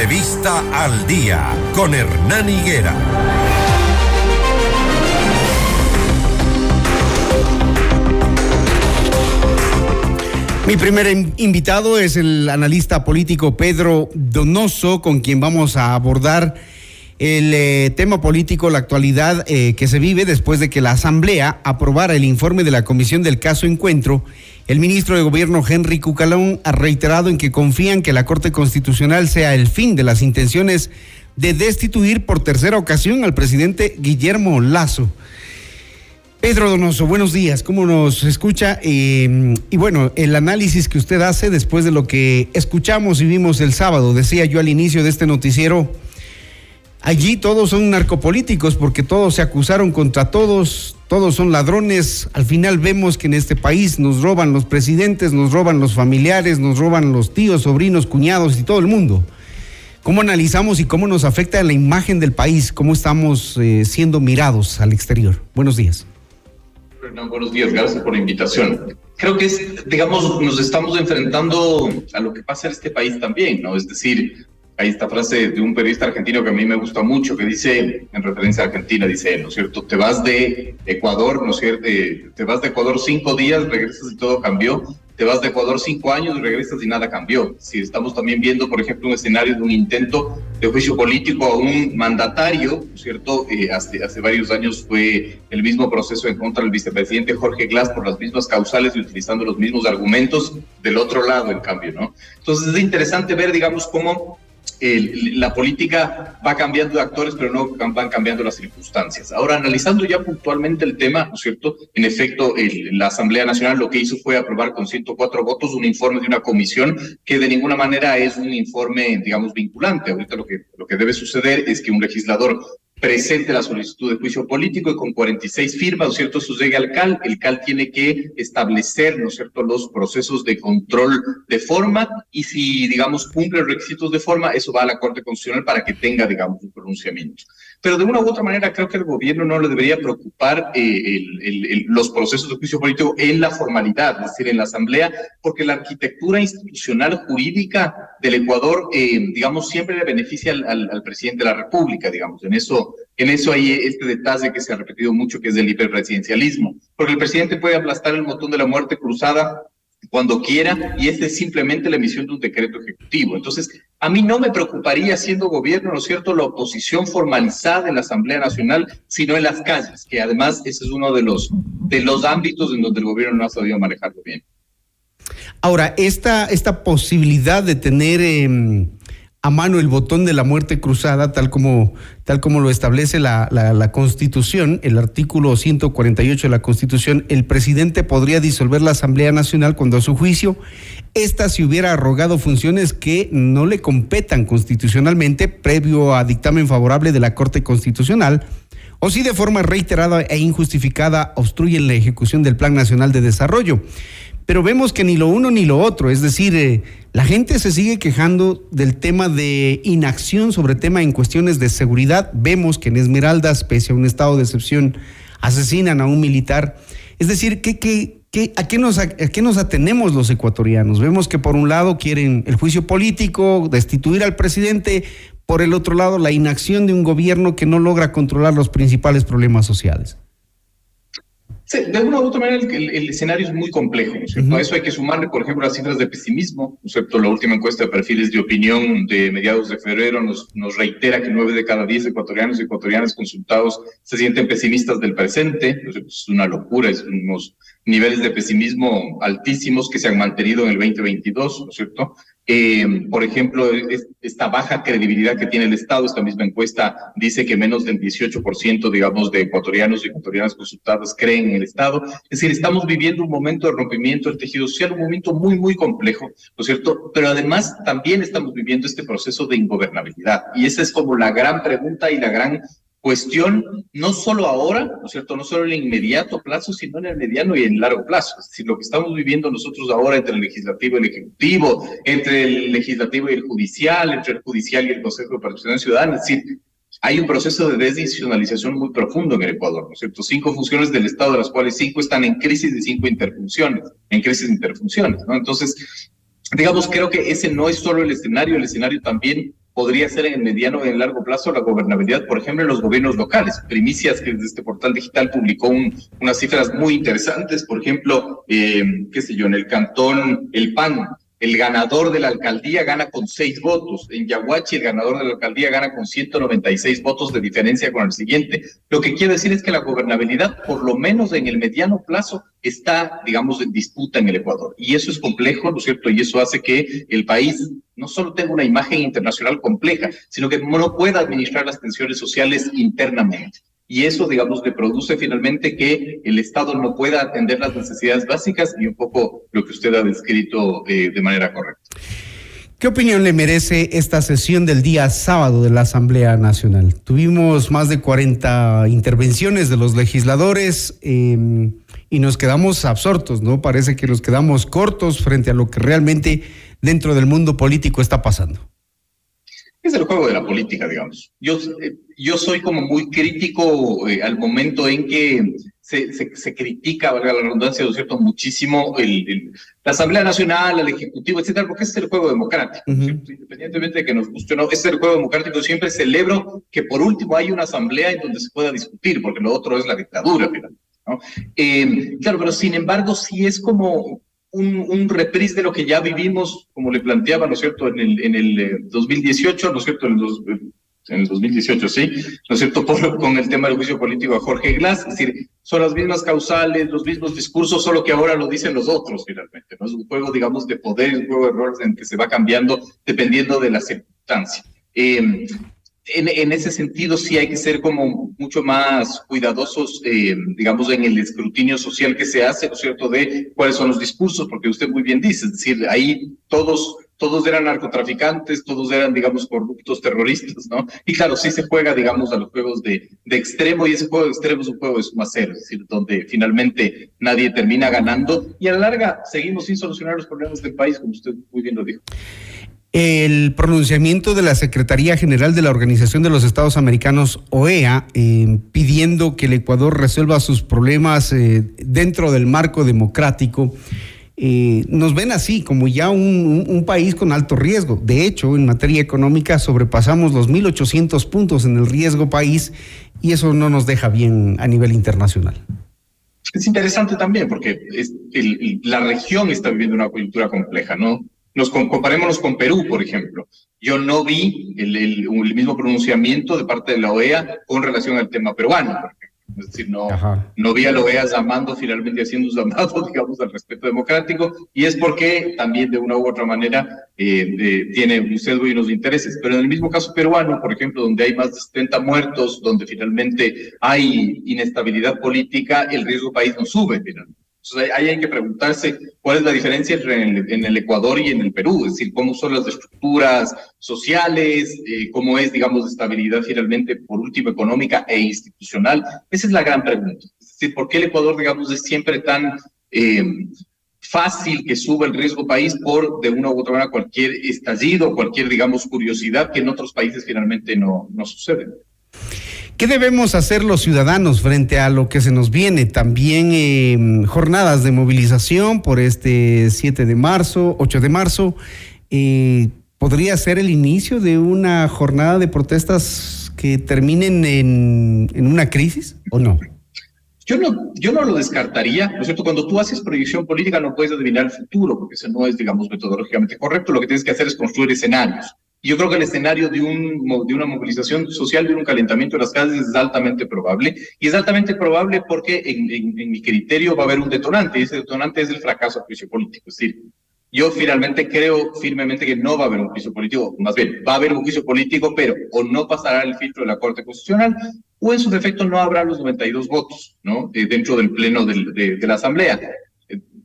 Entrevista al día con Hernán Higuera. Mi primer invitado es el analista político Pedro Donoso, con quien vamos a abordar el eh, tema político, la actualidad eh, que se vive después de que la Asamblea aprobara el informe de la Comisión del Caso Encuentro. El ministro de Gobierno Henry Cucalón ha reiterado en que confían que la Corte Constitucional sea el fin de las intenciones de destituir por tercera ocasión al presidente Guillermo Lazo. Pedro Donoso, buenos días, ¿cómo nos escucha? Em, y bueno, el análisis que usted hace después de lo que escuchamos y vimos el sábado, decía yo al inicio de este noticiero, allí todos son narcopolíticos porque todos se acusaron contra todos, todos son ladrones, al final vemos que en este país nos roban los presidentes, nos roban los familiares, nos roban los tíos, sobrinos, cuñados y todo el mundo. ¿Cómo analizamos y cómo nos afecta la imagen del país? ¿Cómo estamos eh, siendo mirados al exterior? Buenos días buenos días, gracias por la invitación. Creo que es, digamos, nos estamos enfrentando a lo que pasa en este país también, ¿no? Es decir, hay esta frase de un periodista argentino que a mí me gusta mucho, que dice, en referencia a Argentina, dice, ¿no es cierto? Te vas de Ecuador, ¿no es cierto? Te vas de Ecuador cinco días, regresas y todo cambió te vas de Ecuador cinco años regresas y nada cambió. Si estamos también viendo, por ejemplo, un escenario de un intento de juicio político a un mandatario, ¿cierto? Eh, hace, hace varios años fue el mismo proceso en contra del vicepresidente Jorge Glass por las mismas causales y utilizando los mismos argumentos del otro lado, en cambio, ¿no? Entonces es interesante ver, digamos, cómo la política va cambiando de actores, pero no van cambiando las circunstancias. Ahora, analizando ya puntualmente el tema, ¿no es cierto? En efecto, la Asamblea Nacional lo que hizo fue aprobar con 104 votos un informe de una comisión que de ninguna manera es un informe, digamos, vinculante. Ahorita lo que, lo que debe suceder es que un legislador presente la solicitud de juicio político y con 46 firmas, ¿no es cierto? Eso llega al CAL, el CAL tiene que establecer, ¿no es cierto?, los procesos de control de forma y si, digamos, cumple requisitos de forma, eso va a la Corte Constitucional para que tenga, digamos, un pronunciamiento. Pero de una u otra manera creo que el gobierno no le debería preocupar eh, los procesos de juicio político en la formalidad, es decir, en la Asamblea, porque la arquitectura institucional jurídica del Ecuador, eh, digamos, siempre le beneficia al, al presidente de la República, digamos, en eso en eso hay este detalle que se ha repetido mucho, que es el hiperpresidencialismo, porque el presidente puede aplastar el botón de la muerte cruzada cuando quiera y esta es simplemente la emisión de un decreto ejecutivo. Entonces, a mí no me preocuparía siendo gobierno, ¿no es cierto?, la oposición formalizada en la Asamblea Nacional, sino en las calles, que además ese es uno de los, de los ámbitos en donde el gobierno no ha sabido manejarlo bien. Ahora, esta, esta posibilidad de tener... Em, a mano el botón de la muerte cruzada, tal como, tal como lo establece la, la, Constitución, el artículo 148 de la Constitución, el presidente podría disolver la Asamblea Nacional cuando a su juicio ésta se hubiera arrogado funciones que no le competan constitucionalmente previo a dictamen favorable de la Corte Constitucional o si de forma reiterada e injustificada obstruyen la ejecución del Plan Nacional de Desarrollo pero vemos que ni lo uno ni lo otro, es decir, eh, la gente se sigue quejando del tema de inacción sobre tema en cuestiones de seguridad. Vemos que en Esmeraldas, pese a un estado de excepción, asesinan a un militar. Es decir, ¿qué, qué, qué, a, qué nos, ¿a qué nos atenemos los ecuatorianos? Vemos que por un lado quieren el juicio político, destituir al presidente, por el otro lado la inacción de un gobierno que no logra controlar los principales problemas sociales. Sí, de una u otra manera el, escenario es muy complejo, ¿no es cierto? A eso hay que sumarle, por ejemplo, las cifras de pesimismo, ¿no es cierto? La última encuesta de perfiles de opinión de mediados de febrero nos, nos reitera que nueve de cada diez ecuatorianos y ecuatorianas consultados se sienten pesimistas del presente, es una locura, es unos niveles de pesimismo altísimos que se han mantenido en el 2022, ¿no es cierto? Eh, por ejemplo, esta baja credibilidad que tiene el Estado, esta misma encuesta dice que menos del 18%, digamos, de ecuatorianos y ecuatorianas consultadas creen en el Estado. Es decir, estamos viviendo un momento de rompimiento del tejido social, un momento muy, muy complejo, ¿no es cierto? Pero además también estamos viviendo este proceso de ingobernabilidad. Y esa es como la gran pregunta y la gran cuestión no solo ahora, ¿no es cierto? No solo en el inmediato plazo, sino en el mediano y en el largo plazo. Es decir, lo que estamos viviendo nosotros ahora entre el legislativo y el ejecutivo, entre el legislativo y el judicial, entre el judicial y el Consejo de Participación Ciudadana, es decir, hay un proceso de desinstitucionalización muy profundo en el Ecuador, ¿no es cierto? Cinco funciones del Estado, de las cuales cinco están en crisis de cinco interfunciones, en crisis de interfunciones, ¿no? Entonces, digamos, creo que ese no es solo el escenario, el escenario también podría ser en el mediano y en el largo plazo la gobernabilidad, por ejemplo, en los gobiernos locales. Primicias, que desde este portal digital publicó unas cifras muy interesantes, por ejemplo, eh, qué sé yo, en el cantón El Pan, el ganador de la alcaldía gana con seis votos. En Yaguachi, el ganador de la alcaldía gana con 196 votos de diferencia con el siguiente. Lo que quiero decir es que la gobernabilidad, por lo menos en el mediano plazo, está, digamos, en disputa en el Ecuador. Y eso es complejo, ¿no es cierto? Y eso hace que el país no solo tenga una imagen internacional compleja, sino que no pueda administrar las tensiones sociales internamente y eso, digamos, le produce finalmente que el Estado no pueda atender las necesidades básicas y un poco lo que usted ha descrito eh, de manera correcta. ¿Qué opinión le merece esta sesión del día sábado de la Asamblea Nacional? Tuvimos más de 40 intervenciones de los legisladores em, y nos quedamos absortos, ¿no? Parece que nos quedamos cortos frente a lo que realmente dentro del mundo político está pasando es el juego de la política, digamos. Yo, eh, yo soy como muy crítico eh, al momento en que se, se, critica, valga la redundancia, ¿no es cierto?, muchísimo el, la Asamblea Nacional, el Ejecutivo, etcétera, porque ese es el juego democrático. Independientemente de que nos guste o no, ese es el juego democrático. Siempre celebro que por último hay una asamblea en donde se pueda discutir, porque lo otro es la dictadura, ¿no? Eh, claro, pero sin embargo, sí es como un, un reprise de lo que ya vivimos, como le planteaba, ¿no es cierto?, en el, en el 2018, eh, ¿no es cierto?, en, los, en el 2018, sí, ¿no es cierto?, con el tema del juicio político a Jorge Glass, es decir, son las mismas causales, los mismos discursos, solo que ahora lo dicen los otros, finalmente, ¿no? Es un juego, digamos, de poder, un juego de roles en que se va cambiando dependiendo de la circunstancia. Eh, en, ese sentido sí hay que ser como mucho más cuidadosos, eh, digamos, en el escrutinio social que se hace, ¿no es cierto?, de cuáles son los discursos, porque usted muy bien dice, es decir, ahí todos, todos eran narcotraficantes, todos eran, digamos, corruptos terroristas, ¿no? Y claro, sí se juega, digamos, a los juegos de, de extremo, y ese juego de extremo es un juego de suma cero, es decir, donde finalmente nadie termina ganando, y a la larga seguimos sin solucionar los problemas del país, como usted muy bien lo dijo. El pronunciamiento de la Secretaría General de la Organización de los Estados Americanos, OEA, eh, pidiendo que el Ecuador resuelva sus problemas eh, dentro del marco democrático, eh, nos ven así como ya un, país con alto riesgo. De hecho, en materia económica sobrepasamos los 1.800 puntos en el riesgo país y eso no nos deja bien a nivel internacional. Es interesante también porque la región está viviendo una cultura compleja, ¿no? Nos comparémonos con Perú, por ejemplo. Yo no vi el, el, mismo pronunciamiento de parte de la OEA con relación al tema peruano. Es decir, no, no vi a la OEA llamando, finalmente haciendo un llamado, digamos, al respeto democrático, y es porque también de una u otra manera eh, tiene un sesgo y unos intereses. Pero en el mismo caso peruano, por ejemplo, donde hay más de 70 muertos, donde finalmente hay inestabilidad política, el riesgo país no sube finalmente. Entonces ahí hay que preguntarse cuál es la diferencia entre en el, Ecuador y en el Perú, es decir, cómo son las estructuras sociales, eh, cómo es, digamos, la estabilidad finalmente, por último, económica e institucional. Esa es la gran pregunta. Es decir, ¿por qué el Ecuador, digamos, es siempre tan eh, fácil que suba el riesgo país por, de una u otra manera, cualquier estallido, cualquier, digamos, curiosidad que en otros países finalmente no, no sucede? ¿Qué debemos hacer los ciudadanos frente a lo que se nos viene? También em, jornadas de movilización por este 7 de marzo, 8 de marzo. Eh, ¿Podría ser el inicio de una jornada de protestas que terminen en, una crisis o no? Yo no, yo no lo descartaría, ¿no cierto? Cuando tú haces proyección política no puedes adivinar el futuro, porque eso no es, digamos, metodológicamente correcto. Lo que tienes que hacer es construir escenarios. Yo creo que el escenario de, un, de una movilización social, de un calentamiento de las calles es altamente probable. Y es altamente probable porque en, en, mi criterio va a haber un detonante. Y ese detonante es el fracaso del juicio político. Es decir, yo finalmente creo firmemente que no va a haber un juicio político. Más bien, va a haber un juicio político, pero o no pasará el filtro de la Corte Constitucional o en su defecto no habrá los 92 votos ¿no? Eh, dentro del pleno de, de la Asamblea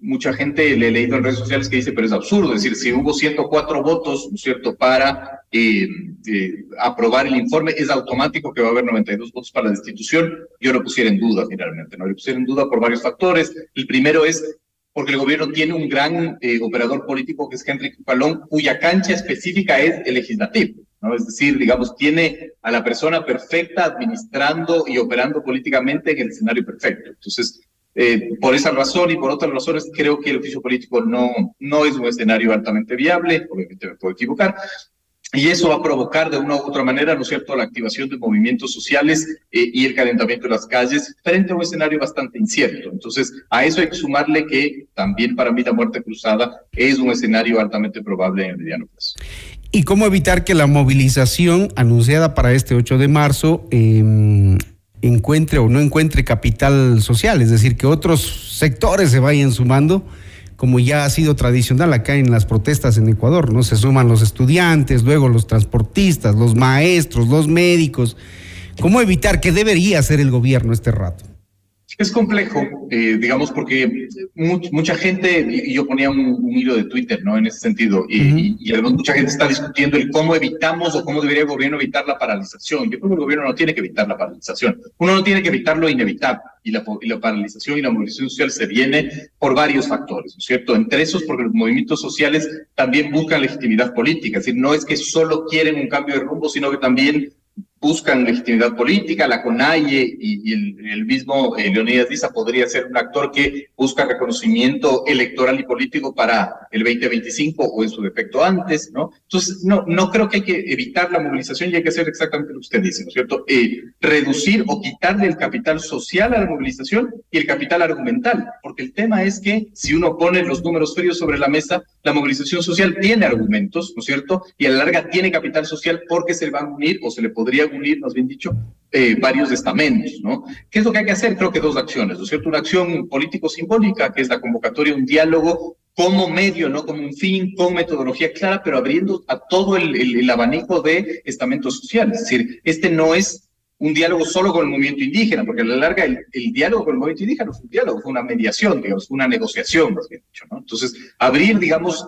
mucha gente le he leído en redes sociales que dice, pero es absurdo, es decir, si hubo 104 votos, ¿no es cierto?, para eh, eh, aprobar el informe, es automático que va a haber 92 votos para la destitución. Yo lo pusiera en duda finalmente, ¿no? Lo pusiera en duda por varios factores. El primero es porque el gobierno tiene un gran eh, operador político que es Henry Palón, cuya cancha específica es el legislativo. ¿no? Es decir, digamos, tiene a la persona perfecta administrando y operando políticamente en el escenario perfecto. Entonces, eh, por esa razón y por otras razones, creo que el oficio político no, no es un escenario altamente viable, obviamente me puedo equivocar. y eso va a provocar de una u otra manera, ¿no es cierto?, la activación de movimientos sociales eh, y el calentamiento de las calles frente a un escenario bastante incierto. Entonces, a eso hay que sumarle que también para mí la muerte cruzada es un escenario altamente probable en el mediano plazo. ¿Y cómo evitar que la movilización anunciada para este 8 de marzo em, encuentre o no encuentre capital social? Es decir, que otros sectores se vayan sumando como ya ha sido tradicional acá en las protestas en Ecuador, ¿no? Se suman los estudiantes, luego los transportistas, los maestros, los médicos. ¿Cómo evitar qué debería hacer el gobierno este rato? Es complejo, eh, digamos, porque mucha gente, y yo ponía un, hilo de Twitter, ¿no? En ese sentido, y, además mucha gente está discutiendo el cómo evitamos o cómo debería el gobierno evitar la paralización. Yo creo que el gobierno no tiene que evitar la paralización. Uno no tiene que evitar lo inevitable. Y la, y la paralización y la movilización social se viene por varios factores, ¿no es cierto? Entre esos, porque los movimientos sociales también buscan legitimidad política. Es decir, no es que solo quieren un cambio de rumbo, sino que también buscan legitimidad política, la CONAIE y, el, mismo eh, Leonidas Diza podría ser un actor que busca reconocimiento electoral y político para el 2025 o en su defecto antes, ¿no? Entonces, no, no creo que hay que evitar la movilización y hay que hacer exactamente lo que usted dice, ¿no es cierto? Eh, reducir o quitarle el capital social a la movilización y el capital argumental, porque el tema es que si uno pone los números fríos sobre la mesa, la movilización social tiene argumentos, ¿no es cierto? Y a la larga tiene capital social porque se le van a unir o se le podría unir, más bien dicho, eh, varios estamentos, ¿no? ¿Qué es lo que hay que hacer? Creo que dos acciones, ¿no es cierto? Una acción político-simbólica, que es la convocatoria, un diálogo como medio, no como un fin, con metodología clara, pero abriendo a todo el, abanico de estamentos sociales. Es decir, este no es un diálogo solo con el movimiento indígena, porque a la larga el, diálogo con el movimiento indígena fue un diálogo, fue una mediación, digamos, una negociación, más bien dicho, ¿no? Entonces, abrir, digamos,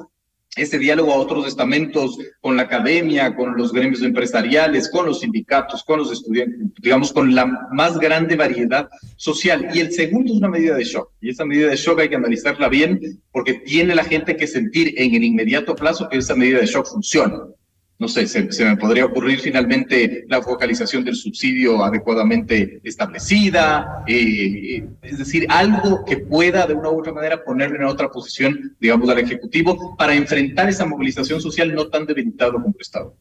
este diálogo a otros estamentos, con la academia, con los gremios empresariales, con los sindicatos, con los estudiantes, digamos, con la más grande variedad social. Y el segundo es una medida de shock. Y esa medida de shock hay que analizarla bien porque tiene la gente que sentir en el inmediato plazo que esa medida de shock funciona no sé, se, me podría ocurrir finalmente la focalización del subsidio adecuadamente establecida, eh, es decir, algo que pueda de una u otra manera ponerle en otra posición, digamos, al Ejecutivo para enfrentar esa movilización social no tan debilitada como el Estado.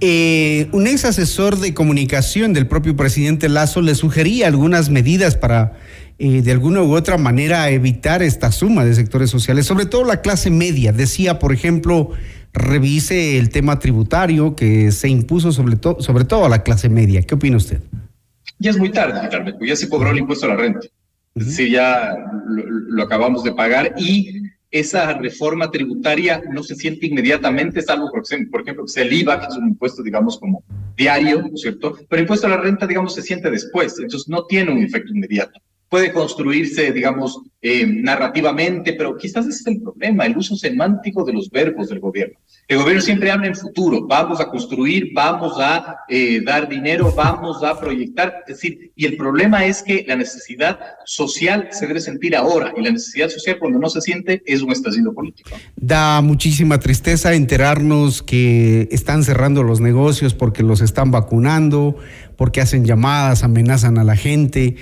Eh, un ex asesor de comunicación del propio presidente Lazo le sugería algunas medidas para... Eh, de alguna u otra manera evitar esta suma de sectores sociales, sobre todo la clase media. Decía, por ejemplo, revise el tema tributario que se impuso sobre, todo sobre todo a la clase media. ¿Qué opina usted? Ya es muy tarde, ya se cobró el impuesto a la renta. Es decir, ya lo, acabamos de pagar y esa reforma tributaria no se siente inmediatamente, salvo, por ejemplo, que sea el IVA, que es un impuesto, digamos, como diario, ¿no es cierto? Pero el impuesto a la renta, digamos, se siente después, entonces no tiene un efecto inmediato puede construirse, digamos, eh, narrativamente, pero quizás ese es el problema, el uso semántico de los verbos del gobierno. El gobierno siempre habla en futuro, vamos a construir, vamos a eh, dar dinero, vamos a proyectar, es decir, y el problema es que la necesidad social se debe sentir ahora, y la necesidad social cuando no se siente es un estallido político. Da muchísima tristeza enterarnos que están cerrando los negocios porque los están vacunando, porque hacen llamadas, amenazan a la gente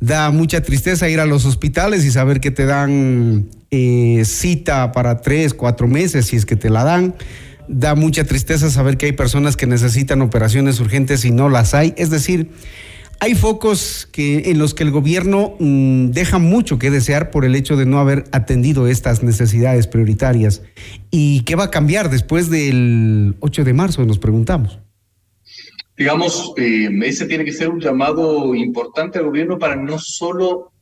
da mucha tristeza ir a los hospitales y saber que te dan eh, cita para tres, cuatro meses, si es que te la dan. Da mucha tristeza saber que hay personas que necesitan operaciones urgentes y no las hay. Es decir, hay focos que, en los que el gobierno mm, deja mucho que desear por el hecho de no haber atendido estas necesidades prioritarias. ¿Y qué va a cambiar después del 8 de marzo? Nos preguntamos digamos, eh, ese tiene que ser un llamado importante al gobierno para no solo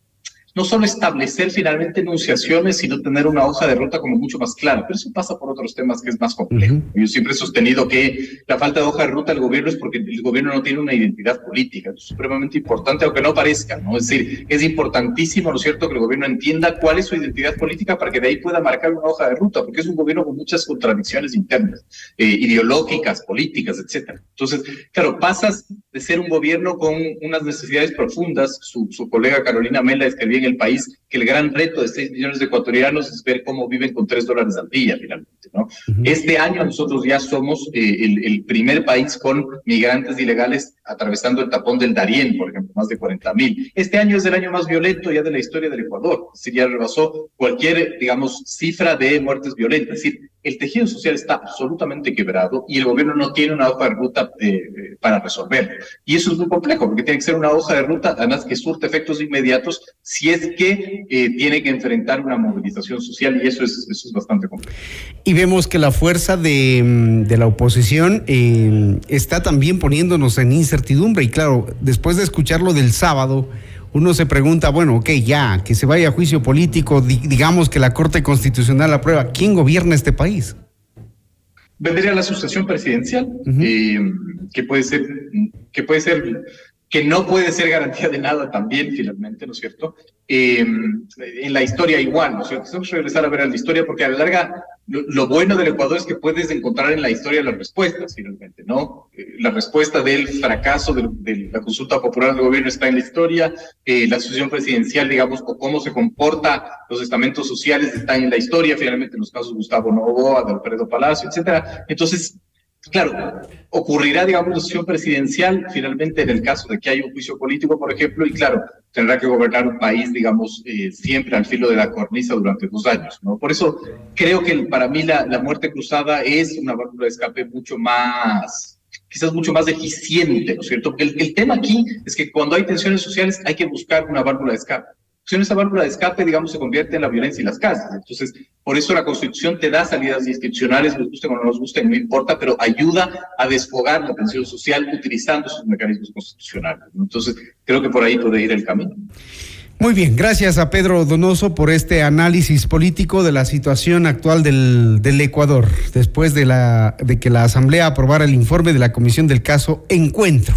no solo establecer finalmente enunciaciones, sino tener una hoja de ruta como mucho más clara. Pero eso pasa por otros temas que es más complejo. Yo siempre he sostenido que la falta de hoja de ruta del gobierno es porque el gobierno no tiene una identidad política. Es supremamente importante, aunque no parezca, ¿no? Es decir, es importantísimo, ¿no es cierto?, que el gobierno entienda cuál es su identidad política para que de ahí pueda marcar una hoja de ruta, porque es un gobierno con muchas contradicciones internas, eh, ideológicas, políticas, etcétera. Entonces, claro, pasas de ser un gobierno con unas necesidades profundas. Su, su colega Carolina Mela escribía en el país que el gran reto de 6 millones de ecuatorianos es ver cómo viven con 3 dólares al día, finalmente. ¿no? Este año nosotros ya somos eh, el, el, primer país con migrantes ilegales atravesando el tapón del Darién, por ejemplo, más de 40 mil. Este año es el año más violento ya de la historia del Ecuador. Es decir, ya rebasó cualquier, digamos, cifra de muertes violentas. Es decir, el tejido social está absolutamente quebrado y el gobierno no tiene una hoja de ruta eh, eh, para resolverlo. Y eso es muy complejo, porque tiene que ser una hoja de ruta, además que surte efectos inmediatos, si es que eh, tiene que enfrentar una movilización social, y eso es, eso es bastante complejo. Y vemos que la fuerza de, mm, de la oposición está también poniéndonos en incertidumbre, y claro, después de escucharlo del sábado, uno se pregunta, bueno, ok, ya, que se vaya a juicio político, digamos que la Corte Constitucional aprueba, ¿quién gobierna este país? Vendría la sucesión presidencial, eh, que puede ser, que puede ser que no puede ser garantía de nada también, finalmente, ¿no es cierto? Eh, en la historia igual, ¿no es cierto? Tenemos que regresar a ver a la historia porque a la larga lo, bueno del Ecuador es que puedes encontrar en la historia las respuestas, finalmente, ¿no? Eh, la respuesta del fracaso de, la consulta popular del gobierno está en la historia, eh, la asociación presidencial, digamos, o cómo se comporta los estamentos sociales están en la historia, finalmente en los casos de Gustavo Novoa, de Alfredo Palacio, etcétera. Entonces, Claro, ocurrirá, digamos, la sesión presidencial finalmente en el caso de que haya un juicio político, por ejemplo, y claro, tendrá que gobernar un país, digamos, eh, siempre al filo de la cornisa durante dos años, ¿no? Por eso creo que para mí la, muerte cruzada es una válvula de escape mucho más, quizás mucho más eficiente, ¿no es cierto? El tema aquí es que cuando hay tensiones sociales hay que buscar una válvula de escape esa válvula de escape, digamos, se convierte en la violencia y las casas. Entonces, por eso la Constitución te da salidas institucionales, nos gusten o no nos gusten, no importa, pero ayuda a desfogar la tensión social utilizando sus mecanismos constitucionales. Entonces, creo que por ahí puede ir el camino. Muy bien, gracias a Pedro Donoso por este análisis político de la situación actual del, del Ecuador, después de, la, de que la Asamblea aprobara el informe de la Comisión del caso Encuentro.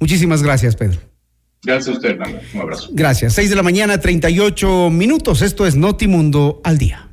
Muchísimas gracias, Pedro. Gracias a usted, Hernando. Un abrazo. Gracias. Seis de la mañana, 38 minutos. Esto es Notimundo al día.